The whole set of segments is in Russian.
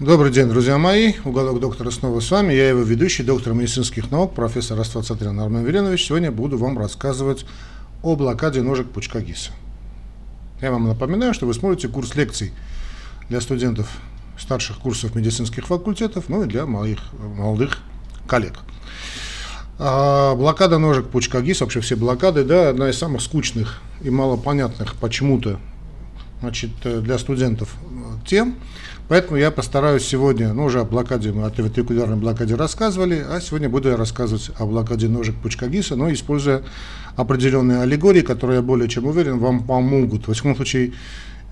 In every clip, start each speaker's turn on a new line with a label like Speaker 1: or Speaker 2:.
Speaker 1: Добрый день, друзья мои. Уголок доктора снова с вами. Я его ведущий, доктор медицинских наук, профессор Аствацатрян Армен Веленович. Сегодня буду вам рассказывать о блокаде ножек пучка ГИСа. Я вам напоминаю, что вы смотрите курс лекций для студентов старших курсов медицинских факультетов, ну и для моих молодых коллег. А блокада ножек пучка ГИС, вообще все блокады, да, одна из самых скучных и малопонятных почему-то значит, для студентов тем, Поэтому я постараюсь сегодня, ну уже о блокаде, мы о вентрикулярной блокаде рассказывали, а сегодня буду я рассказывать о блокаде ножек пучка ГИСа, но используя определенные аллегории, которые, я более чем уверен, вам помогут. В любом случае,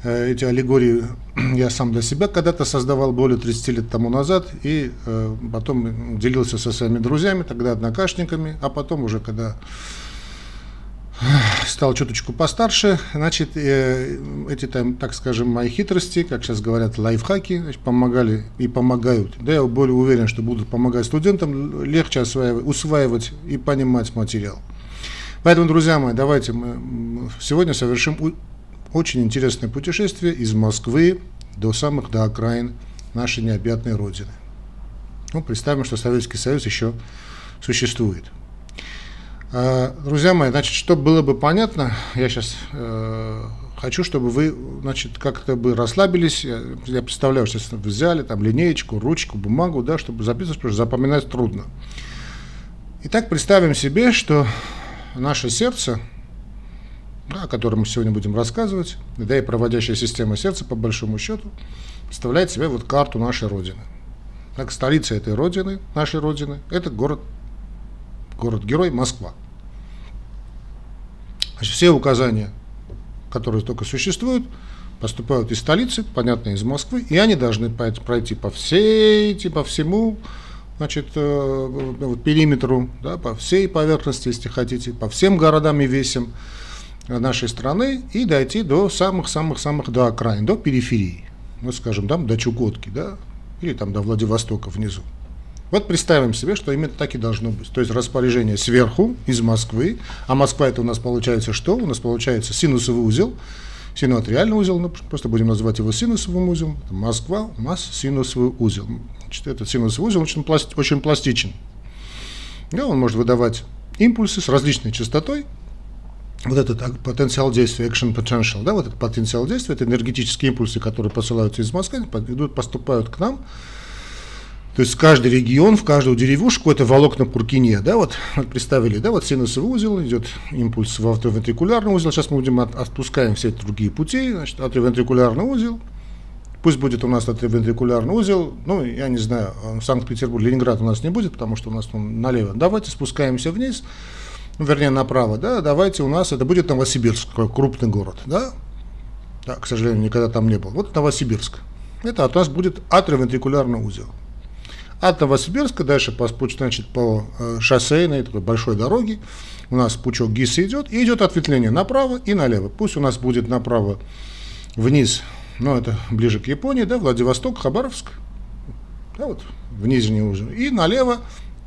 Speaker 1: э, эти аллегории я сам для себя когда-то создавал более 30 лет тому назад, и э, потом делился со своими друзьями, тогда однокашниками, а потом уже, когда стал чуточку постарше, значит, э, эти там, так скажем, мои хитрости, как сейчас говорят, лайфхаки, значит, помогали и помогают. Да, я более уверен, что будут помогать студентам легче осваивать, усваивать и понимать материал. Поэтому, друзья мои, давайте мы сегодня совершим очень интересное путешествие из Москвы до самых до окраин нашей необъятной Родины. Ну, представим, что Советский Союз еще существует. А, друзья мои, значит, чтобы было бы понятно, я сейчас э, хочу, чтобы вы, значит, как-то бы расслабились. Я, я представляю, что вы взяли там линеечку, ручку, бумагу, да, чтобы записывать, потому что запоминать трудно. Итак, представим себе, что наше сердце, да, о котором мы сегодня будем рассказывать, да и проводящая система сердца, по большому счету, представляет себе вот карту нашей Родины. Так, столица этой Родины, нашей Родины, это город город-герой Москва. Значит, все указания, которые только существуют, поступают из столицы, понятно, из Москвы, и они должны пройти по всей, по всему значит, э, периметру, да, по всей поверхности, если хотите, по всем городам и весям нашей страны и дойти до самых-самых-самых до окраин, до периферии, ну, скажем, там до Чукотки, да, или там до Владивостока внизу. Вот представим себе, что именно так и должно быть. То есть распоряжение сверху, из Москвы, а Москва это у нас получается что? У нас получается синусовый узел, синуатриальный узел, ну, просто будем называть его синусовым узелом. Москва у нас синусовый узел. Значит, этот синусовый узел очень, пласти, очень пластичен. Да, он может выдавать импульсы с различной частотой, вот этот потенциал действия, action potential, да, вот этот потенциал действия, это энергетические импульсы, которые посылаются из Москвы, идут, поступают к нам, то есть каждый регион, в каждую деревушку это волокна Пуркине, да, вот, представили, да, вот синусовый узел, идет импульс в атриовентрикулярный узел, сейчас мы будем от, отпускаем все эти другие пути, значит, атриовентрикулярный узел, пусть будет у нас атриовентрикулярный узел, ну, я не знаю, Санкт-Петербург, Ленинград у нас не будет, потому что у нас он налево, давайте спускаемся вниз, ну, вернее, направо, да, давайте у нас, это будет Новосибирск, крупный город, да, да, к сожалению, никогда там не был, вот Новосибирск, это от нас будет атриовентрикулярный узел. От Новосибирска дальше по, значит, по э, шоссейной такой большой дороге у нас пучок ГИСа идет, и идет ответвление направо и налево. Пусть у нас будет направо вниз, но это ближе к Японии, да, Владивосток, Хабаровск, да, вот в нижний уровень, и налево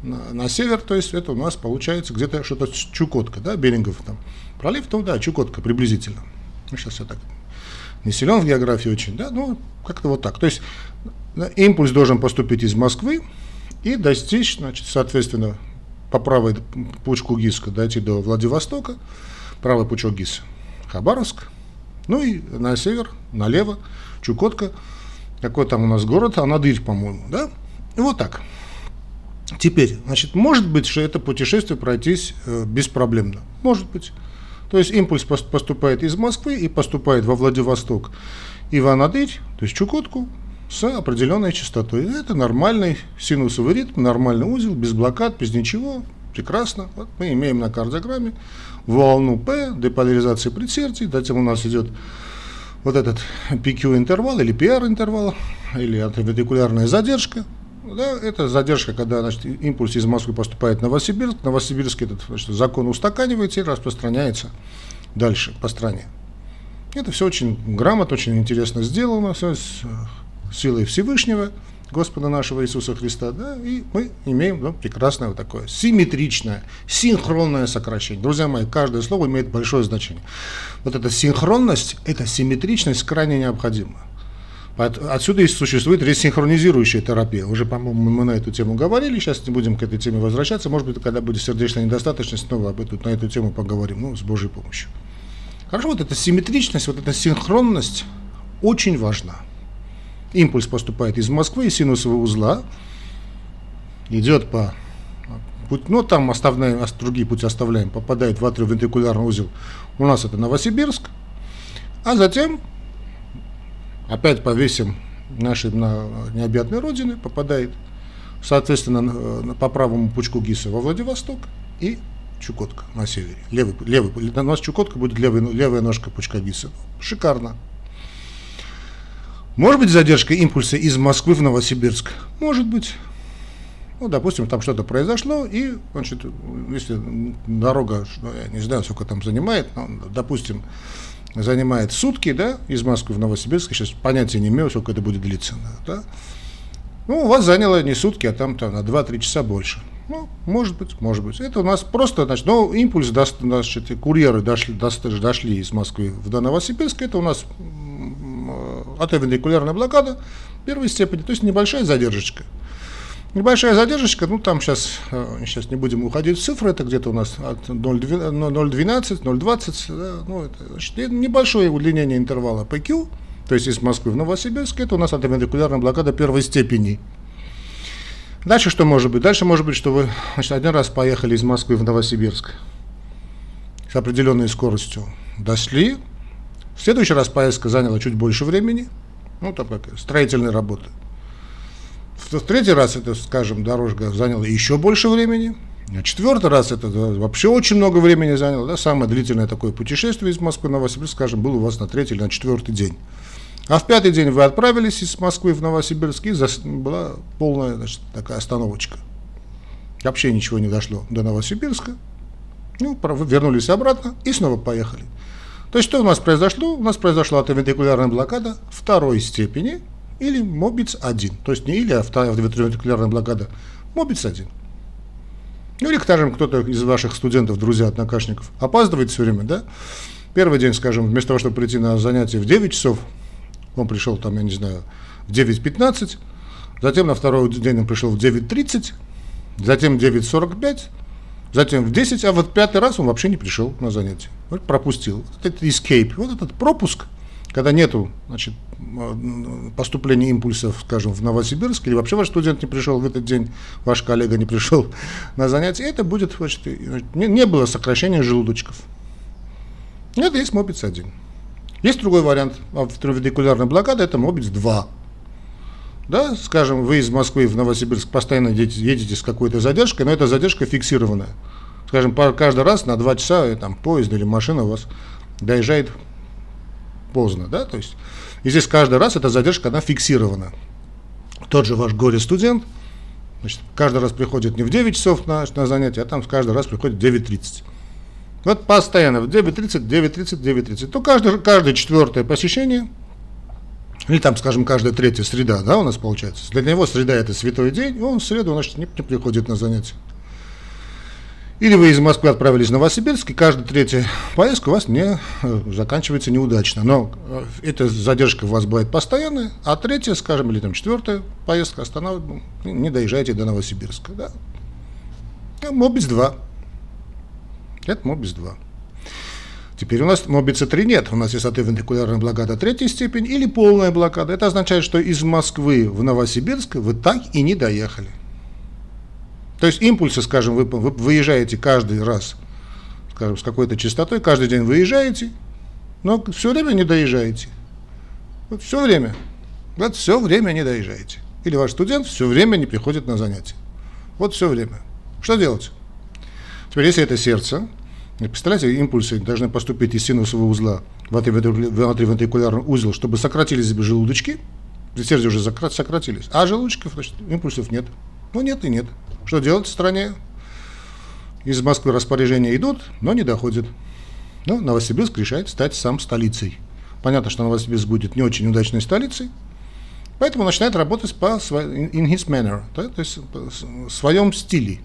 Speaker 1: на, на север, то есть это у нас получается где-то что-то Чукотка, да, Берингов там пролив, то да, Чукотка приблизительно. Ну, сейчас я так не силен в географии очень, да, ну, как-то вот так. То есть Импульс должен поступить из Москвы и достичь, значит, соответственно, по правой пучку ГИСа дойти до Владивостока, правый пучок ГИСа Хабаровск, ну и на север, налево, Чукотка, какой там у нас город, Анадырь, по-моему, да? Вот так. Теперь, значит, может быть, что это путешествие пройтись э, беспроблемно. Может быть. То есть импульс поступает из Москвы и поступает во Владивосток и в Анадырь, то есть Чукотку, с определенной частотой. Это нормальный синусовый ритм, нормальный узел, без блокад, без ничего. Прекрасно. Вот мы имеем на кардиограмме волну P, деполяризации предсердий, затем у нас идет вот этот PQ интервал или PR интервал, или антивентрикулярная задержка. Да, это задержка, когда значит, импульс из Москвы поступает в Новосибирск. Новосибирск этот значит, закон устаканивается и распространяется дальше по стране. Это все очень грамотно, очень интересно сделано, все силой Всевышнего, Господа нашего Иисуса Христа, да, и мы имеем ну, прекрасное вот такое симметричное, синхронное сокращение. Друзья мои, каждое слово имеет большое значение. Вот эта синхронность, эта симметричность крайне необходима. Отсюда и существует ресинхронизирующая терапия. Уже, по-моему, мы на эту тему говорили, сейчас не будем к этой теме возвращаться. Может быть, когда будет сердечная недостаточность, снова об эту, на эту тему поговорим, ну, с Божьей помощью. Хорошо, вот эта симметричность, вот эта синхронность очень важна. Импульс поступает из Москвы, из синусового узла, идет по путь, ну там оставляем, другие пути оставляем, попадает в атриовентрикулярный узел. У нас это Новосибирск, а затем опять повесим нашей на необъятной родины, попадает, соответственно, по правому пучку ГИСа во Владивосток и Чукотка на севере. Левый, левый, у нас Чукотка будет левый, левая ножка пучка ГИСа. Шикарно. Может быть задержка импульса из Москвы в Новосибирск? Может быть. Ну, допустим, там что-то произошло, и, значит, если дорога, я не знаю, сколько там занимает, но, допустим, занимает сутки, да, из Москвы в Новосибирск, сейчас понятия не имею, сколько это будет длиться, да, ну, у вас заняло не сутки, а там, там на 2-3 часа больше. Ну, может быть, может быть. Это у нас просто, значит, ну, импульс, значит, курьеры дошли, дошли из Москвы в до Новосибирска, это у нас атовентрикулярная блокада первой степени, то есть небольшая задержка. Небольшая задержка, ну там сейчас, сейчас не будем уходить в цифры, это где-то у нас от 0,12, 0,20, да, ну, это, значит, небольшое удлинение интервала PQ, то есть из Москвы в Новосибирск, это у нас атовентрикулярная блокада первой степени. Дальше что может быть? Дальше может быть, что вы значит, один раз поехали из Москвы в Новосибирск с определенной скоростью, дошли, в следующий раз поездка заняла чуть больше времени, ну, там как строительные работы. В третий раз это, скажем, дорожка заняла еще больше времени. А четвертый раз это вообще очень много времени заняло. Да? Самое длительное такое путешествие из Москвы в Новосибирск, скажем, было у вас на третий или на четвертый день. А в пятый день вы отправились из Москвы в Новосибирск, и была полная значит, такая остановочка. Вообще ничего не дошло до Новосибирска. Ну, вернулись обратно и снова поехали. То есть что у нас произошло? У нас произошла автовентрикулярная блокада второй степени или МОБИЦ-1. То есть не или автовентрикулярная блокада, МОБИЦ-1. Ну или, скажем, кто-то из ваших студентов, друзей, однокашников опаздывает все время, да? Первый день, скажем, вместо того, чтобы прийти на занятие в 9 часов, он пришел там, я не знаю, в 9.15, затем на второй день он пришел в 9.30, затем в 9.45, затем в 10, а вот пятый раз он вообще не пришел на занятие. Вот пропустил. Вот этот escape, вот этот пропуск, когда нету значит, поступления импульсов, скажем, в Новосибирск, или вообще ваш студент не пришел в этот день, ваш коллега не пришел на занятие, это будет, значит, не, не было сокращения желудочков. Это есть мобиц 1. Есть другой вариант вентрикулярной блокады, это мобиц 2. Да, скажем, вы из Москвы в Новосибирск постоянно едете, с какой-то задержкой, но эта задержка фиксированная. Скажем, каждый раз на 2 часа там, поезд или машина у вас доезжает поздно. Да? То есть, и здесь каждый раз эта задержка, она фиксирована. Тот же ваш горе-студент, значит, каждый раз приходит не в 9 часов на, на занятие, а там каждый раз приходит в 9.30. Вот постоянно в 9.30, 9.30, 9.30. То каждое, каждое четвертое посещение – или там, скажем, каждая третья среда, да, у нас получается. Для него среда это святой день, он в среду, значит, не, не приходит на занятия. Или вы из Москвы отправились в Новосибирск, и каждая третья поездка у вас не э, заканчивается неудачно. Но э, эта задержка у вас бывает постоянная, а третья, скажем, или там четвертая поездка останавливает, ну, не доезжаете до Новосибирска. Да? Мобис 2. Это Мобис 2. Теперь у нас мобица 3 нет, у нас есть атовентрикулярная блокада третьей степени или полная блокада. Это означает, что из Москвы в Новосибирск вы так и не доехали. То есть импульсы, скажем, вы, вы выезжаете каждый раз, скажем, с какой-то частотой, каждый день выезжаете, но все время не доезжаете. Вот все время. Вот все время не доезжаете. Или ваш студент все время не приходит на занятия. Вот все время. Что делать? Теперь, если это сердце, Представляете, импульсы должны поступить из синусового узла в атривентрикулярный узел, чтобы сократились желудочки, сердце уже сократились, а желудочков, значит, импульсов нет. Ну нет и нет. Что делать в стране? Из Москвы распоряжения идут, но не доходят. Ну, Новосибирск решает стать сам столицей. Понятно, что Новосибирск будет не очень удачной столицей, поэтому начинает работать по in his manner, да, то есть в своем стиле.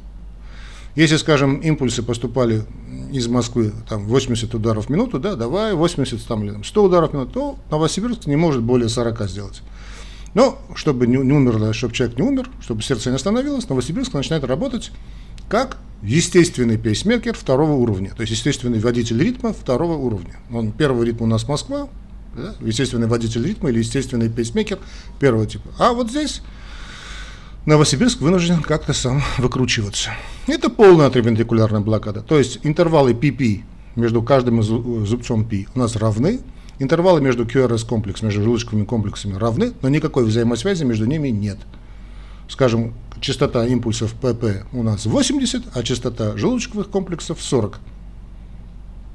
Speaker 1: Если, скажем, импульсы поступали из Москвы там, 80 ударов в минуту, да, давай 80 там, или там, 100 ударов в минуту, то Новосибирск не может более 40 сделать. Но чтобы не, не умерло, чтобы человек не умер, чтобы сердце не остановилось, Новосибирск начинает работать как естественный пейсмейкер второго уровня, то есть естественный водитель ритма второго уровня. Он, первый ритм у нас Москва, да, естественный водитель ритма или естественный пейсмейкер первого типа. А вот здесь Новосибирск вынужден как-то сам выкручиваться. Это полная атревентрикулярная блокада, то есть интервалы PP между каждым зубцом P у нас равны, интервалы между QRS комплекс, между желудочковыми комплексами равны, но никакой взаимосвязи между ними нет. Скажем, частота импульсов ПП у нас 80, а частота желудочковых комплексов 40.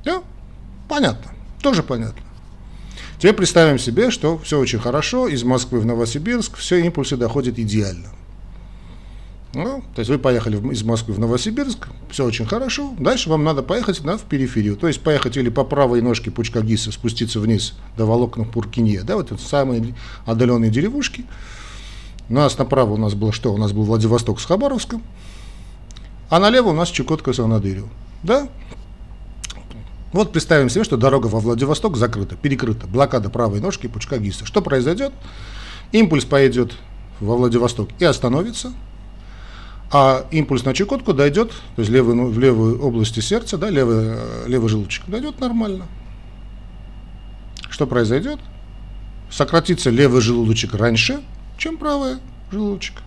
Speaker 1: Да? Понятно. Тоже понятно. Теперь представим себе, что все очень хорошо, из Москвы в Новосибирск все импульсы доходят идеально. Ну, то есть вы поехали из Москвы в Новосибирск, все очень хорошо. Дальше вам надо поехать на, в периферию. То есть поехать или по правой ножке пучка ГИСа, спуститься вниз до волокна Пуркинье, да, вот это самые отдаленные деревушки. У нас направо у нас было что? У нас был Владивосток с Хабаровском, а налево у нас Чукотка с Анадырью. Да? Вот представим себе, что дорога во Владивосток закрыта, перекрыта, блокада правой ножки пучка ГИСа. Что произойдет? Импульс поедет во Владивосток и остановится, а импульс на Чукотку дойдет, то есть левый, ну, в левую области сердца, да, левый, э, левый желудочек, дойдет нормально. Что произойдет? Сократится левый желудочек раньше, чем правый желудочек.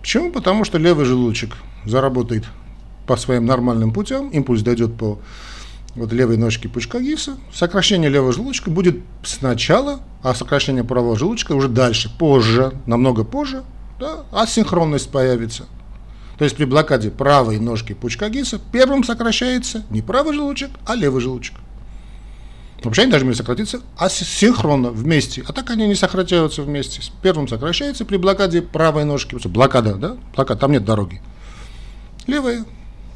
Speaker 1: Почему? Потому что левый желудочек заработает по своим нормальным путям, импульс дойдет по вот левой ножке пучка ГИСа, сокращение левого желудочка будет сначала, а сокращение правого желудочка уже дальше, позже, намного позже, да, асинхронность появится. То есть при блокаде правой ножки пучка ГИСа первым сокращается не правый желудочек, а левый желудочек. Вообще они должны сократиться асинхронно вместе, а так они не сократятся вместе. Первым сокращается при блокаде правой ножки, блокада, да, блокада, там нет дороги. Левая.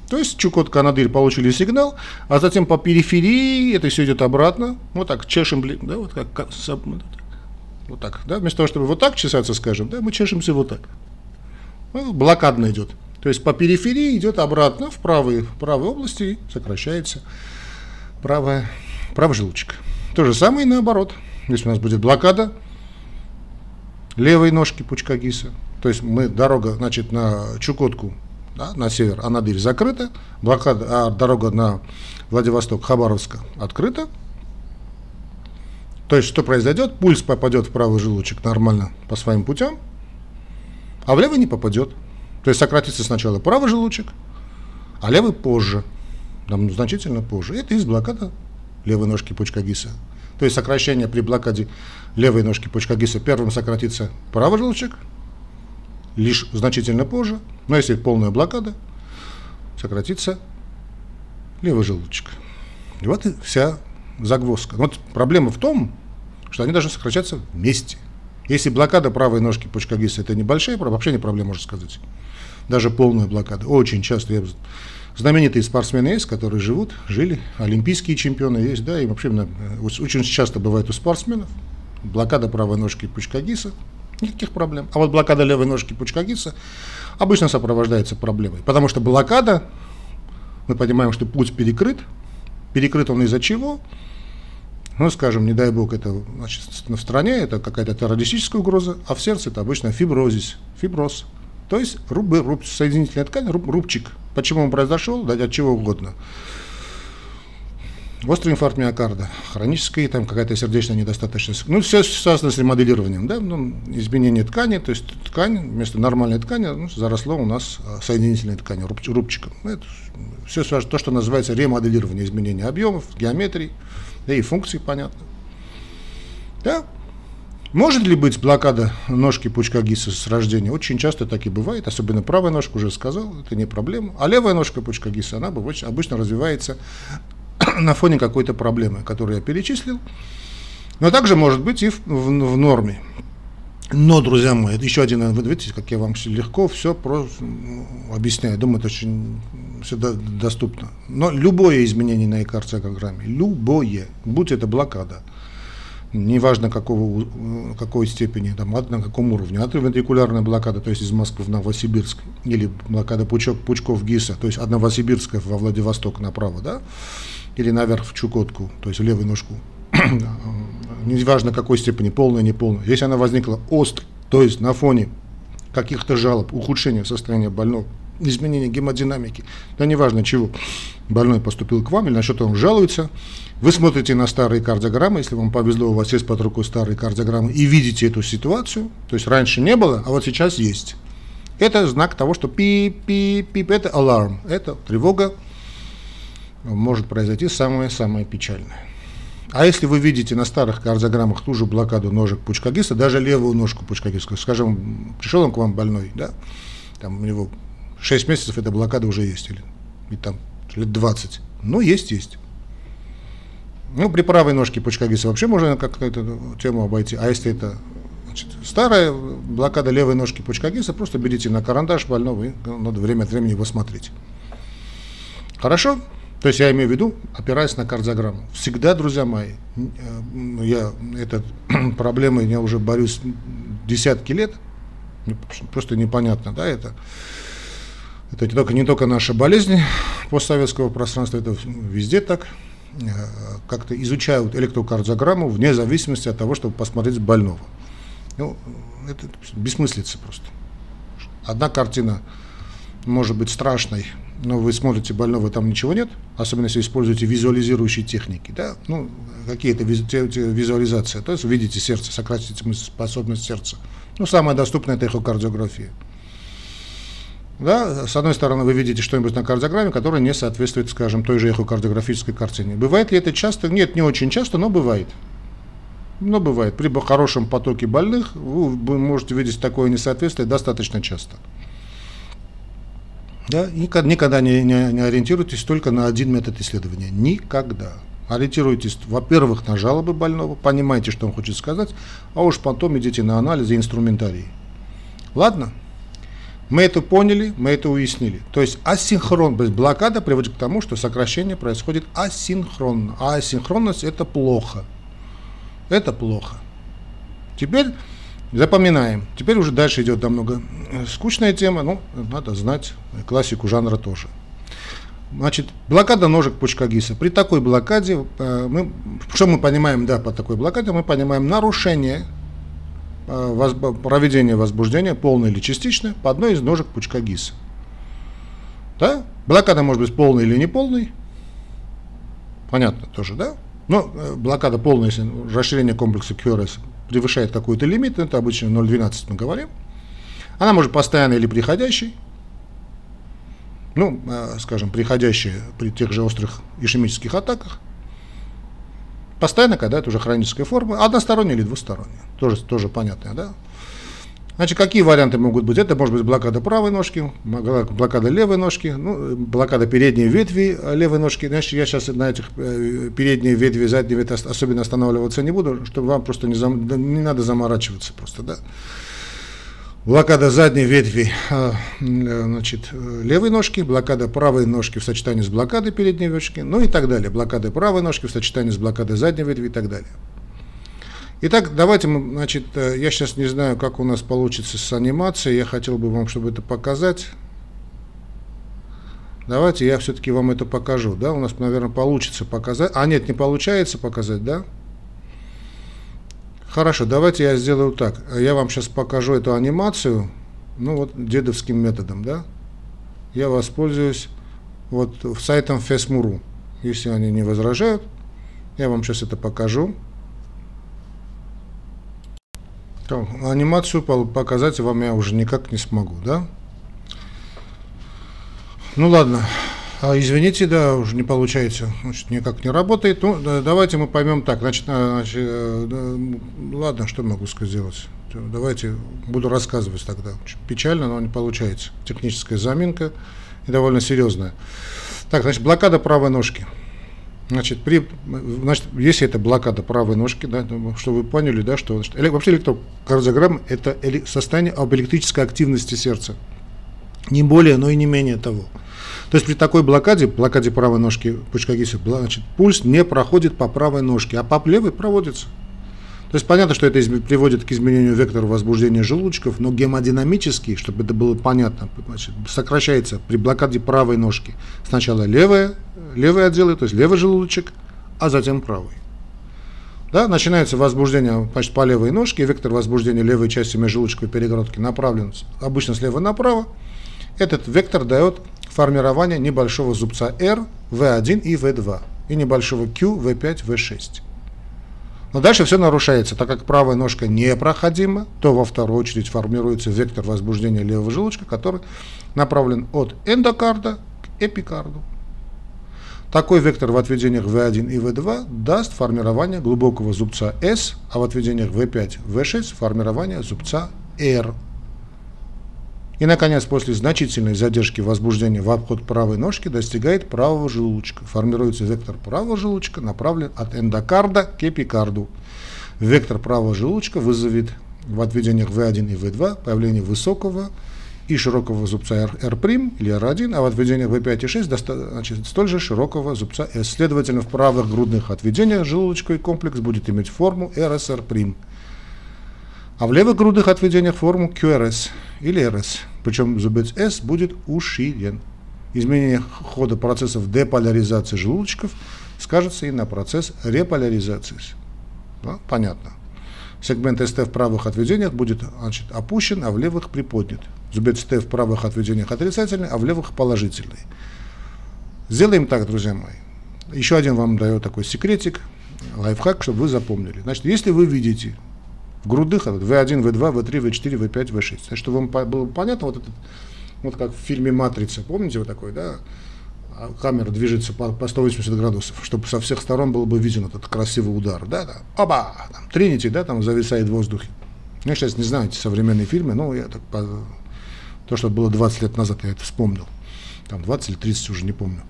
Speaker 1: То есть Чукотка, Анадырь получили сигнал, а затем по периферии это все идет обратно. Вот так, чешем, да, вот как, вот так, да, вместо того, чтобы вот так чесаться, скажем, да, мы чешемся вот так. Ну, блокадно идет. То есть по периферии идет обратно в правой, в правой области и сокращается правая правый желудочек. То же самое и наоборот. Если у нас будет блокада левой ножки пучка ГИСа, то есть мы дорога, значит, на Чукотку, да, на север, Анадырь закрыта, блокада, а дорога на Владивосток, Хабаровска открыта. То есть что произойдет? Пульс попадет в правый желудочек нормально по своим путям, а в левый не попадет. То есть сократится сначала правый желудочек, а левый позже, там, значительно позже. Это из блокада левой ножки пучка ГИСа. То есть сокращение при блокаде левой ножки пучка ГИСа первым сократится правый желудочек, лишь значительно позже, но если полная блокада, сократится левый желудочек. И вот и вся загвоздка. Вот проблема в том, что они должны сокращаться вместе. Если блокада правой ножки пучка ГИСа это небольшая, вообще не проблема, можно сказать. Даже полная блокада. Очень часто я знаменитые спортсмены есть, которые живут, жили, олимпийские чемпионы есть, да, и вообще э, очень часто бывает у спортсменов блокада правой ножки пучка ГИСа, никаких проблем. А вот блокада левой ножки пучка ГИСа обычно сопровождается проблемой, потому что блокада, мы понимаем, что путь перекрыт, перекрыт он из-за чего? Ну, скажем, не дай бог, это значит, в стране это какая-то террористическая угроза, а в сердце это обычно фиброзис, фиброз. То есть руб, руб, соединительная ткань, руб, рубчик. Почему он произошел? Да, от чего угодно. Острый инфаркт миокарда, хроническая там какая-то сердечная недостаточность. Ну, все связано с ремоделированием, да, ну, изменение ткани, то есть ткань, вместо нормальной ткани ну, заросло у нас а, соединительной тканью, руб, рубчиком. Ну, это все связано, то, что называется ремоделирование, изменение объемов, геометрии, да и функций, понятно. Да, может ли быть блокада ножки пучка ГИСа с рождения? Очень часто так и бывает, особенно правая ножка, уже сказал, это не проблема. А левая ножка пучка ГИСа, она обычно развивается на фоне какой-то проблемы, которую я перечислил. Но также может быть и в, в, в норме. Но, друзья мои, это еще один, вы видите, как я вам легко все просто объясняю. Думаю, это очень все доступно. Но любое изменение на ЭКРЦ-программе, любое, будь это блокада, неважно какого, какой степени, там, на каком уровне, атриовентрикулярная блокада, то есть из Москвы в Новосибирск, или блокада пучок, пучков ГИСа, то есть от Новосибирска во Владивосток направо, да, или наверх в Чукотку, то есть в левую ножку неважно какой степени, полная, неполная, если она возникла остро, то есть на фоне каких-то жалоб, ухудшения состояния больного, изменения гемодинамики, да неважно чего, больной поступил к вам или на что-то он жалуется, вы смотрите на старые кардиограммы, если вам повезло, у вас есть под рукой старые кардиограммы, и видите эту ситуацию, то есть раньше не было, а вот сейчас есть. Это знак того, что пип-пип-пип, это аларм, это тревога, может произойти самое-самое печальное. А если вы видите на старых кардиограммах ту же блокаду ножек пучкагиса, даже левую ножку пучкагиса, скажем, пришел он к вам больной, да, там у него 6 месяцев эта блокада уже есть, или, или там лет 20, ну, есть, есть. Ну, при правой ножке пучкагиса вообще можно как-то эту тему обойти, а если это значит, старая блокада левой ножки пучкагиса, просто берите на карандаш больного и надо время от времени его смотреть. Хорошо? То есть я имею в виду, опираясь на кардиограмму. Всегда, друзья мои, э, я этот проблемой я уже борюсь десятки лет, просто непонятно, да, это. Это не только, не только наша болезнь постсоветского пространства, это везде так. Э, как-то изучают электрокардиограмму вне зависимости от того, чтобы посмотреть больного. Ну, это бессмыслица просто. Одна картина может быть страшной, но вы смотрите больного, там ничего нет, особенно если используете визуализирующие техники, да, ну, какие-то визуализации, то есть видите сердце, сократите способность сердца. Ну, самая доступная это эхокардиография. Да, с одной стороны, вы видите что-нибудь на кардиограмме, которое не соответствует, скажем, той же эхокардиографической картине. Бывает ли это часто? Нет, не очень часто, но бывает. Но бывает. При хорошем потоке больных вы можете видеть такое несоответствие достаточно часто. Да? Никогда, не, не, не ориентируйтесь только на один метод исследования. Никогда. Ориентируйтесь, во-первых, на жалобы больного, понимаете, что он хочет сказать, а уж потом идите на анализы и инструментарии. Ладно? Мы это поняли, мы это уяснили. То есть асинхрон, то есть блокада приводит к тому, что сокращение происходит асинхронно. А асинхронность это плохо. Это плохо. Теперь Запоминаем. Теперь уже дальше идет намного э, скучная тема, но надо знать классику жанра тоже. Значит, блокада ножек Пучкагиса. При такой блокаде, э, мы, что мы понимаем, да, по такой блокаде, мы понимаем нарушение э, проведения возбуждения, полное или частичное, по одной из ножек Пучкагиса. Да? Блокада может быть полной или неполной. Понятно тоже, да? Но блокада полная, если расширение комплекса QRS превышает какой-то лимит, это обычно 0,12 мы говорим, она может постоянно или приходящей, ну, а, скажем, приходящая при тех же острых ишемических атаках, постоянно, когда это уже хроническая форма, односторонняя или двусторонняя, тоже, тоже понятно, да? Значит, какие варианты могут быть? Это может быть блокада правой ножки, блокада левой ножки, ну, блокада передней ветви левой ножки. Значит, я сейчас на этих э, передней ветви, задней ветви особенно останавливаться не буду, чтобы вам просто не, зам, не надо заморачиваться просто, да. Блокада задней ветви а, значит, левой ножки, блокада правой ножки в сочетании с блокадой передней ножки, ну и так далее. Блокада правой ножки в сочетании с блокадой задней ветви и так далее. Итак, давайте мы, значит, э, я сейчас не знаю, как у нас получится с анимацией, я хотел бы вам, чтобы это показать. Давайте я все-таки вам это покажу, да, у нас, наверное, получится показать. А нет, не получается показать, да? Хорошо, давайте я сделаю так. Я вам сейчас покажу эту анимацию, ну вот дедовским методом, да? Я воспользуюсь вот сайтом Fesmuru. Если они не возражают, я вам сейчас это покажу. Анимацию показать вам я уже никак не смогу, да? Ну ладно, а, извините, да, уже не получается, значит, никак не работает. Ну, да, давайте мы поймем так, значит, а, значит э, ладно, что могу сказать. Давайте буду рассказывать тогда. Печально, но не получается. Техническая заминка и довольно серьезная. Так, значит, блокада правой ножки. Значит, при, значит, если это блокада правой ножки, да, что вы поняли, да, что значит, вообще электрокардиограмма – это состояние об электрической активности сердца. Не более, но и не менее того. То есть при такой блокаде, блокаде правой ножки Пучкагиса, значит, пульс не проходит по правой ножке, а по левой проводится. То есть понятно, что это приводит к изменению вектора возбуждения желудочков, но гемодинамически, чтобы это было понятно, значит, сокращается при блокаде правой ножки. Сначала левая, левые отделы, то есть левый желудочек, а затем правый. да, начинается возбуждение значит, по левой ножке, вектор возбуждения левой части межжелудочковой перегородки направлен обычно слева направо. Этот вектор дает формирование небольшого зубца R, V1 и V2, и небольшого Q, V5, V6. Но дальше все нарушается, так как правая ножка непроходима, то во вторую очередь формируется вектор возбуждения левого желудочка, который направлен от эндокарда к эпикарду. Такой вектор в отведениях V1 и V2 даст формирование глубокого зубца S, а в отведениях V5, V6 формирование зубца R. И, наконец, после значительной задержки возбуждения в обход правой ножки достигает правого желудочка. Формируется вектор правого желудочка, направлен от эндокарда к эпикарду. Вектор правого желудочка вызовет в отведениях V1 и V2 появление высокого и широкого зубца R', или R1, а в отведениях V5 и 6 значит, столь же широкого зубца S. Следовательно, в правых грудных отведениях желудочковый комплекс будет иметь форму RSR', а в левых грудных отведениях форму QRS или RS причем зубец S будет уширен. Изменение хода процессов деполяризации желудочков скажется и на процесс реполяризации. Да? Понятно. Сегмент СТ в правых отведениях будет значит, опущен, а в левых приподнят. Зубец Т в правых отведениях отрицательный, а в левых положительный. Сделаем так, друзья мои. Еще один вам даю такой секретик, лайфхак, чтобы вы запомнили. Значит, если вы видите в грудных, V1, V2, V3, V4, V5, V6. Значит, чтобы вам было понятно, вот этот, вот как в фильме «Матрица», помните вот такой, да, а камера движется по, по 180 градусов, чтобы со всех сторон был бы виден этот красивый удар, да, да, оба, там, Тринити, да, там зависает в воздухе. Я сейчас не знаю эти современные фильмы, но я так, по, то, что было 20 лет назад, я это вспомнил, там 20 или 30 уже не помню.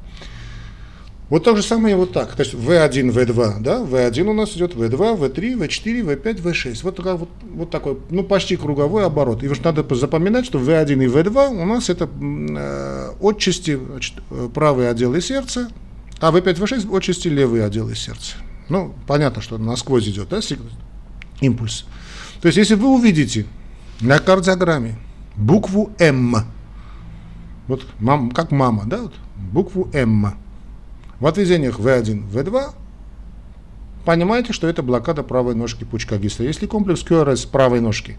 Speaker 1: Вот то же самое вот так. То есть V1, V2, да, V1 у нас идет V2, V3, V4, V5, V6. Вот, вот, вот такой, ну, почти круговой оборот. И уж надо запоминать, что V1 и V2 у нас это э, отчасти значит, правые отделы сердца, а V5, V6 отчасти левые отделы сердца. Ну, понятно, что насквозь идет, да, импульс. То есть, если вы увидите на кардиограмме букву М, вот мам, как мама, да, вот, букву М, в отведениях V1, V2 понимаете, что это блокада правой ножки пучка ГИСа. Если комплекс QRS правой ножки,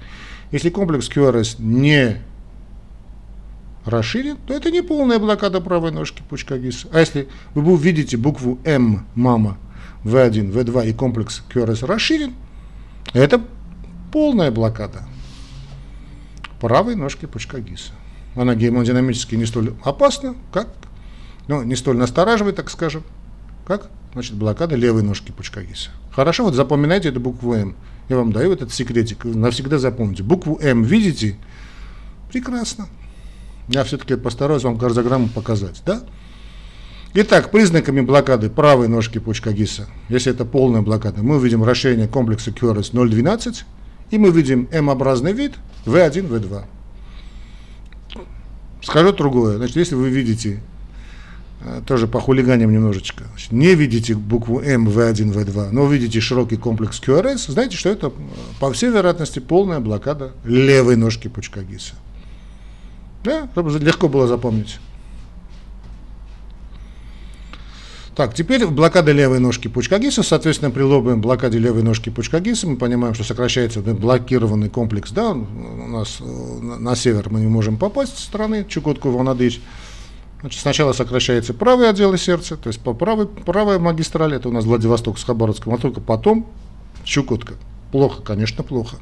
Speaker 1: если комплекс QRS не расширен, то это не полная блокада правой ножки пучка ГИСа. А если вы увидите букву М, мама, V1, V2 и комплекс QRS расширен, это полная блокада правой ножки пучка ГИСа. Она гемодинамически не столь опасна, как ну, не столь настораживает, так скажем, как, значит, блокада левой ножки пучка ГИСа. Хорошо, вот запоминайте эту букву М. Я вам даю этот секретик, навсегда запомните. Букву М видите? Прекрасно. Я все-таки постараюсь вам кардиограмму показать, да? Итак, признаками блокады правой ножки пучка ГИСа, если это полная блокада, мы увидим расширение комплекса QRS 0,12, и мы видим М-образный вид V1, V2. Скажу другое. Значит, если вы видите тоже по хулиганям немножечко. Не видите букву М, В1, В2, но видите широкий комплекс QRS, знаете, что это, по всей вероятности, полная блокада левой ножки пучка ГИСа. Да, чтобы легко было запомнить. Так, теперь блокада левой ножки пучка ГИСа, соответственно, при лобовой блокаде левой ножки пучка ГИСа мы понимаем, что сокращается блокированный комплекс, да, у нас э, на север мы не можем попасть с стороны Чукотку-Волнадырь, Значит, сначала сокращается правый отдел сердца, то есть по правой, правой магистрали, это у нас Владивосток с Хабаровском, а только потом Чукотка. Плохо, конечно, плохо.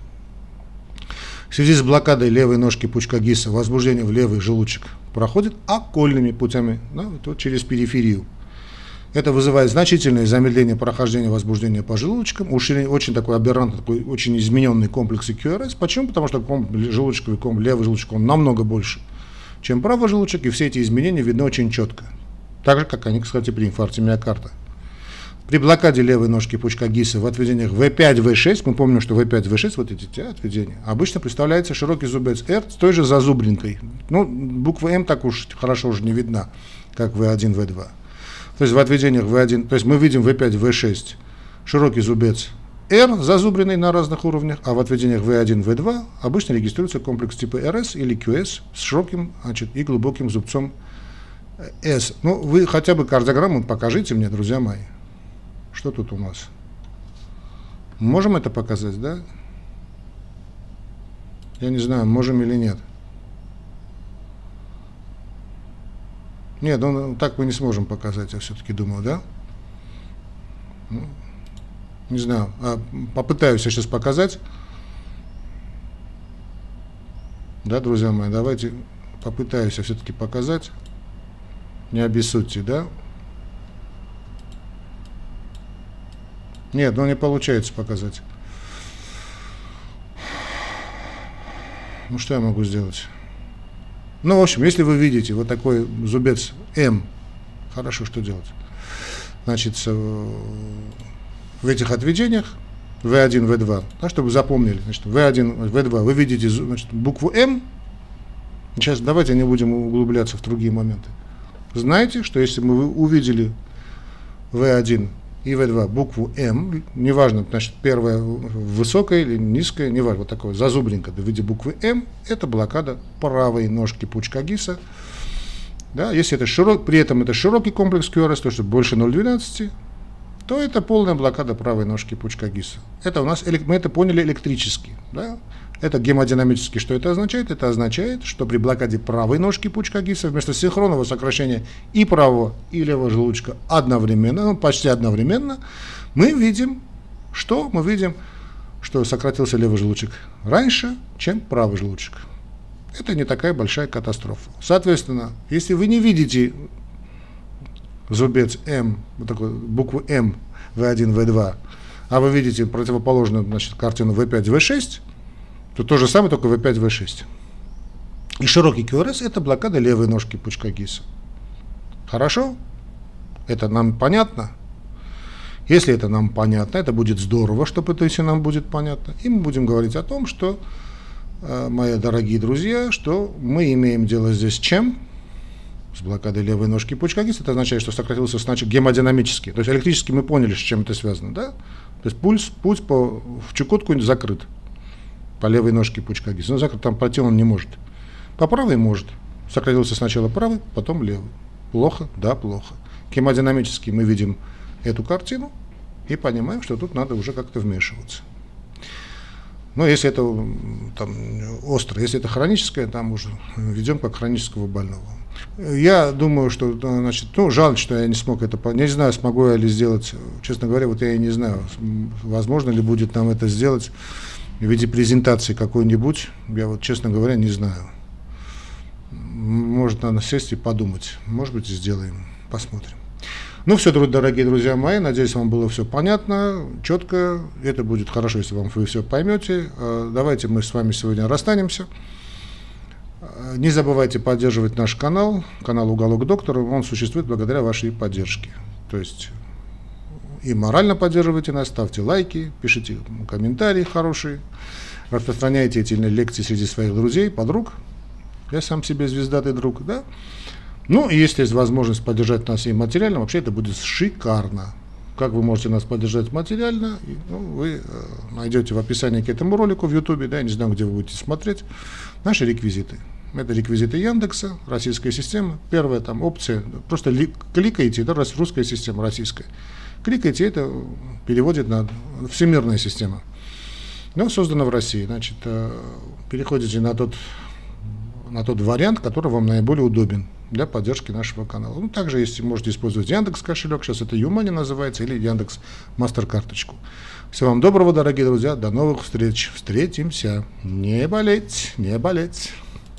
Speaker 1: В связи с блокадой левой ножки пучка ГИСа возбуждение в левый желудочек проходит окольными путями, да, вот через периферию. Это вызывает значительное замедление прохождения возбуждения по желудочкам, уширение, очень такой аберрантный, такой очень измененный комплекс QRS. Почему? Потому что комп, желудочковый комп, левый желудочек, он намного больше чем правый желудочек, и все эти изменения видны очень четко. Так же, как они, кстати, при инфаркте миокарда. При блокаде левой ножки пучка ГИСа в отведениях V5, V6, мы помним, что V5, V6, вот эти те отведения, обычно представляется широкий зубец R с той же зазубринкой. Ну, буква М так уж хорошо уже не видна, как V1, V2. То есть в отведениях V1, то есть мы видим V5, V6, широкий зубец R зазубренный на разных уровнях, а в отведениях V1, V2 обычно регистрируется комплекс типа RS или QS с широким значит, и глубоким зубцом S. Ну, вы хотя бы кардиограмму покажите мне, друзья мои. Что тут у нас? Можем это показать, да? Я не знаю, можем или нет. Нет, ну, так мы не сможем показать, я все-таки думаю, да? Ну, не знаю, а, попытаюсь я сейчас показать. Да, друзья мои, давайте попытаюсь я все-таки показать. Не обессудьте, да? Нет, ну не получается показать. Ну что я могу сделать? Ну, в общем, если вы видите вот такой зубец М, хорошо, что делать? Значит, в этих отведениях V1, V2, да, чтобы запомнили, значит, V1, V2, вы видите значит, букву М, сейчас давайте не будем углубляться в другие моменты. Знаете, что если мы увидели V1 и V2 букву М, неважно, значит, первая высокая или низкая, неважно, вот такое зазубренько в виде буквы М, это блокада правой ножки пучка ГИСа. Да, если это широк, при этом это широкий комплекс QRS, то что больше 0,12, то это полная блокада правой ножки пучка ГИСа. Это у нас, мы это поняли электрически. Да? Это гемодинамически. Что это означает? Это означает, что при блокаде правой ножки пучка ГИСа вместо синхронного сокращения и правого, и левого желудочка одновременно, ну, почти одновременно, мы видим, что? Мы видим, что сократился левый желудочек раньше, чем правый желудочек. Это не такая большая катастрофа. Соответственно, если вы не видите зубец М, вот такую букву М, В1, В2, а вы видите противоположную значит, картину В5, В6, то то же самое, только В5, В6. И широкий QRS – это блокада левой ножки пучка ГИСа. Хорошо? Это нам понятно? Если это нам понятно, это будет здорово, что это если нам будет понятно. И мы будем говорить о том, что, э, мои дорогие друзья, что мы имеем дело здесь с чем? С блокадой левой ножки пучка ГИС, это означает, что сократился значит гемодинамически. То есть электрически мы поняли, с чем это связано. Да? То есть пульс, путь по, в Чукотку закрыт по левой ножке пучка ГИС. Но закрыт там пойти он не может. По правой может. Сократился сначала правый, потом левый. Плохо? Да, плохо. Гемодинамически мы видим эту картину и понимаем, что тут надо уже как-то вмешиваться. Но если это там, остро, если это хроническое, там уже ведем как хронического больного. Я думаю, что, значит, ну, жаль, что я не смог это, не знаю, смогу я ли сделать, честно говоря, вот я и не знаю, возможно ли будет нам это сделать в виде презентации какой-нибудь, я вот, честно говоря, не знаю. Может, надо сесть и подумать, может быть, сделаем, посмотрим. Ну все, дорогие друзья мои, надеюсь, вам было все понятно, четко. Это будет хорошо, если вам вы все поймете. А, давайте мы с вами сегодня расстанемся. Не забывайте поддерживать наш канал, канал «Уголок доктора». Он существует благодаря вашей поддержке. То есть и морально поддерживайте нас, ставьте лайки, пишите комментарии хорошие, распространяйте эти лекции среди своих друзей, подруг. Я сам себе звездатый друг, да? Ну, если есть возможность поддержать нас и материально, вообще это будет шикарно. Как вы можете нас поддержать материально, ну, вы э, найдете в описании к этому ролику в Ютубе, да, я не знаю, где вы будете смотреть, наши реквизиты. Это реквизиты Яндекса, российская система. Первая там опция, просто ли, кликаете, это русская система, российская. Кликаете, это переводит на всемирная система. Но создана в России. Значит, э, переходите на тот, на тот вариант, который вам наиболее удобен для поддержки нашего канала. Ну, также, если можете использовать Яндекс кошелек, сейчас это Юмани называется, или Яндекс Мастер карточку. Всего вам доброго, дорогие друзья, до новых встреч. Встретимся. Не болеть, не болеть.